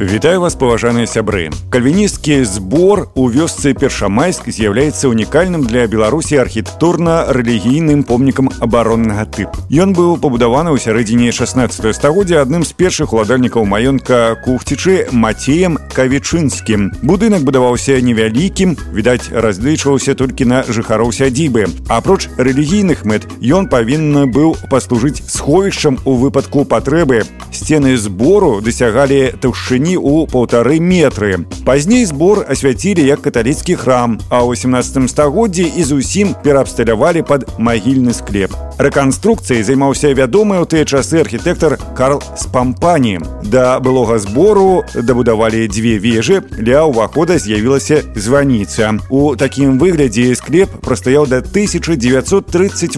Вітаю вас паважаныя сябры кальвіністкі збор у вёсцы першамайск з'яўляецца унікальным для беларусі архітэктурна-рэлігійным помнікам абароннага тып ён быў пабудаваны ў сярэдзіне 16 стагоддзя адным з першых уладальнікаў маёнтка кухцічы мацеем кавічынскім будынак будаваўся невялікім відаць разлічваўся толькі на жыхароў сядзібы апроч рэлігійных мэт ён павінны быў паслужыць сховішчам у выпадку патрэбы сцены збору дасягалі таўшчыні даўжыні ў паўтары метры. Пазней збор асвяцілі як каталіцкі храм, а ў 18 стагоддзі і зусім пераабсталявалі пад магільны склеп. Рэканструкцыяй займаўся вядомы ў тыя часы архітэктар Карл Спампані. Да былога збору дабудавалі дзве вежы, для ўвахода з'явілася званіца. У такім выглядзе склеп прастаяў да 1938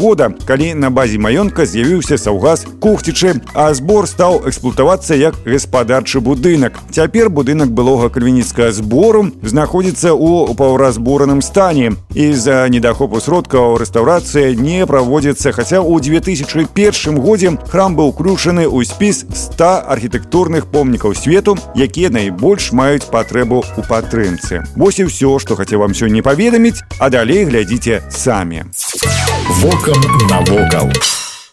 года, калі на базе маёнтка з'явіўся саўгас кухцічы, а збор стаў эксплуатавацца як гаспадарчы будынак. Цяпер будынак былога кальвініцкага збору знаходзіцца ў паўразбораным стане. І з-за недахопу сродкаў рэстаўрацыя не праводзіцца, хаця ў 2001 годзе храм быў уключаны ў спіс 100 архітэктурных помнікаў свету, якія найбольш маюць патрэбу ў падтрымцы. Вось і ўсё, што хацеў вам сёння паведаміць, а далей глядзіце самі. Вокам навокал.